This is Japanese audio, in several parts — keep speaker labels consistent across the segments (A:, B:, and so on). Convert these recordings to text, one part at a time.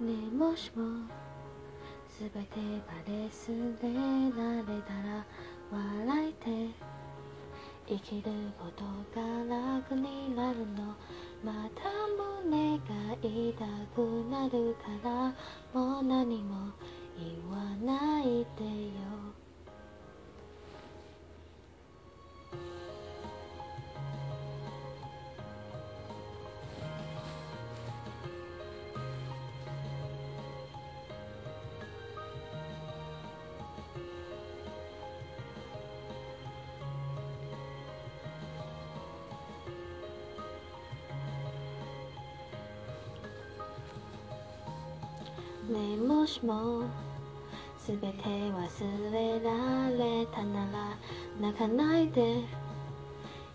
A: ねえもしも全てバレスで慣れたら笑えて生きることが楽になるの。また胸が痛くなるからもう何も言わないでよ。ねえもしも全て忘れられたなら泣かないで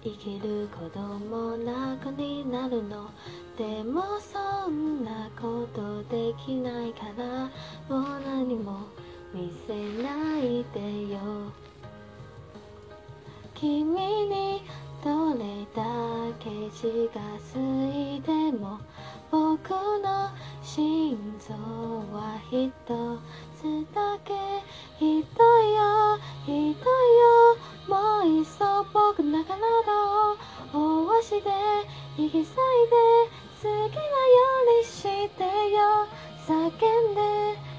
A: 生きる子供楽になるのでもそんなことできないからもう何も見せないでよ君にどれだけ血が吸いでも僕の心臓は一つだけひどいよ。ひどいよ。もういっそ僕の体を大わしで引き裂いて好きなようにしてよ。叫んで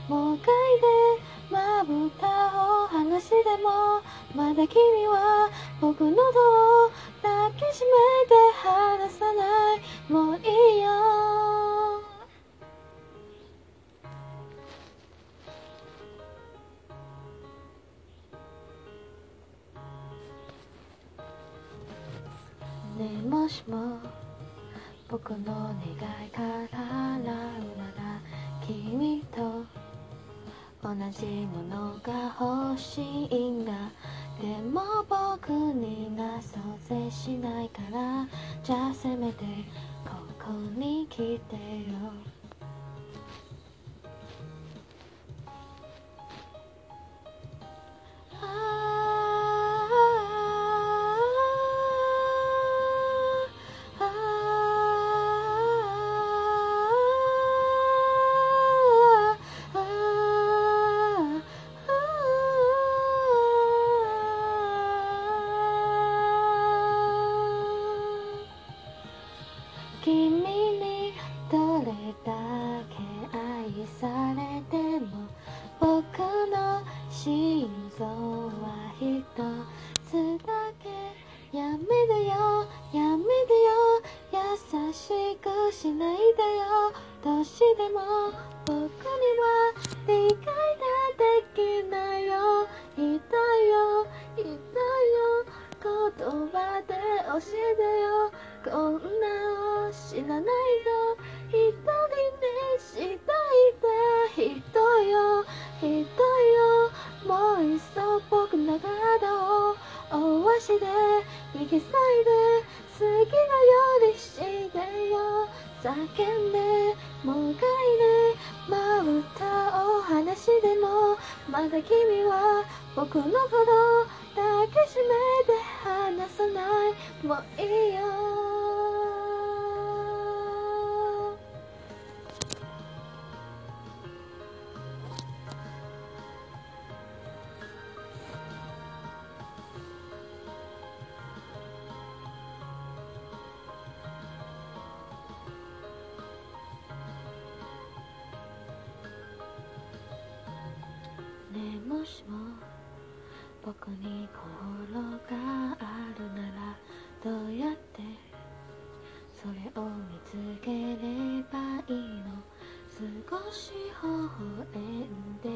A: もうかいでまぶたを離してもまだ君は僕の喉を抱ねえもしも僕の願いから叶うなら君と同じものが欲しいんだ。でも僕には想像しないから。じゃあせめてここに来てよ。君にどれだけ愛されても僕の心臓は一つだけ。やめてよやめてよ優しくしないでよ。どうしても僕には理解なを知らないぞ。一人にしといてひどいよ。ひどいよ。もういっそ僕の体を大わしで引き裂いて好きなようにしてよ。叫んでもうかいでまぶたを離してもまだ君は僕のこと抱きしめて離さない。もういいよ。もしも僕に心があるならどうやってそれを見つければいいの？少し微笑んで